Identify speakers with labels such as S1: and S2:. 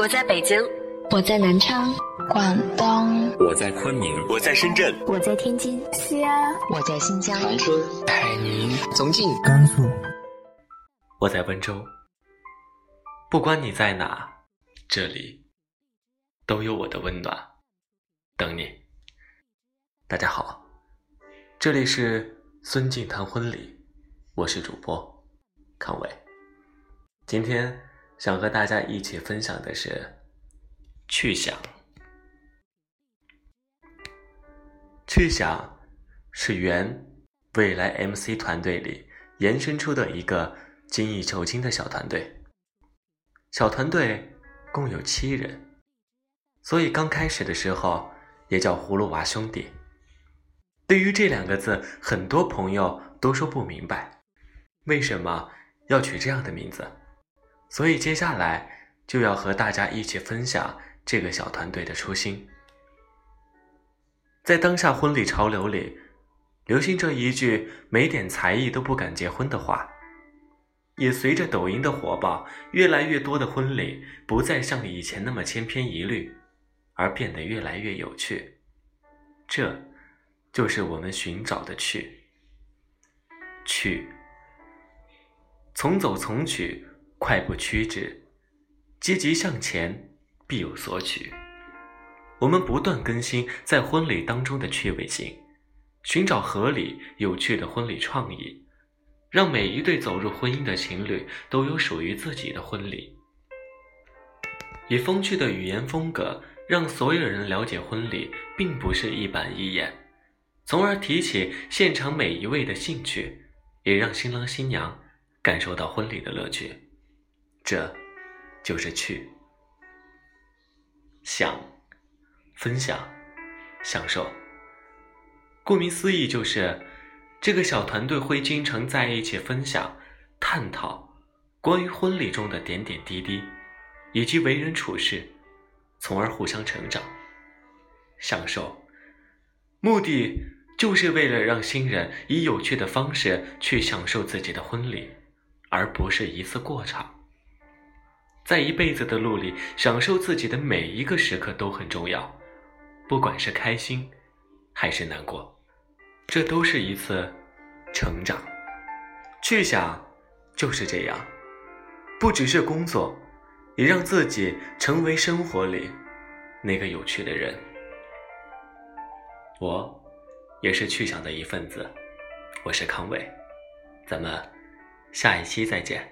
S1: 我在北京，
S2: 我在南昌，
S3: 广东，
S4: 我在昆明，
S5: 我在深圳，
S6: 我在天津，
S3: 西安，
S7: 我在新疆，
S8: 长春，
S9: 海宁，
S10: 重庆，
S11: 甘肃，
S12: 我在温州。不管你在哪，这里都有我的温暖，等你。大家好，这里是孙静谈婚礼，我是主播康伟。今天想和大家一起分享的是去想。去想是原未来 MC 团队里延伸出的一个精益求精的小团队。小团队共有七人，所以刚开始的时候也叫葫芦娃兄弟。对于这两个字，很多朋友都说不明白，为什么要取这样的名字？所以接下来就要和大家一起分享这个小团队的初心。在当下婚礼潮流里，流行着一句“没点才艺都不敢结婚”的话，也随着抖音的火爆，越来越多的婚礼不再像以前那么千篇一律，而变得越来越有趣。这，就是我们寻找的去。去，从走从取，快步趋之，积极向前，必有所取。我们不断更新在婚礼当中的趣味性，寻找合理有趣的婚礼创意，让每一对走入婚姻的情侣都有属于自己的婚礼。以风趣的语言风格，让所有人了解婚礼并不是一板一眼，从而提起现场每一位的兴趣，也让新郎新娘感受到婚礼的乐趣。这，就是去。想。分享，享受。顾名思义，就是这个小团队会经常在一起分享、探讨关于婚礼中的点点滴滴，以及为人处事，从而互相成长、享受。目的就是为了让新人以有趣的方式去享受自己的婚礼，而不是一次过场。在一辈子的路里，享受自己的每一个时刻都很重要。不管是开心，还是难过，这都是一次成长。去想，就是这样，不只是工作，也让自己成为生活里那个有趣的人。我，也是去想的一份子。我是康伟，咱们下一期再见。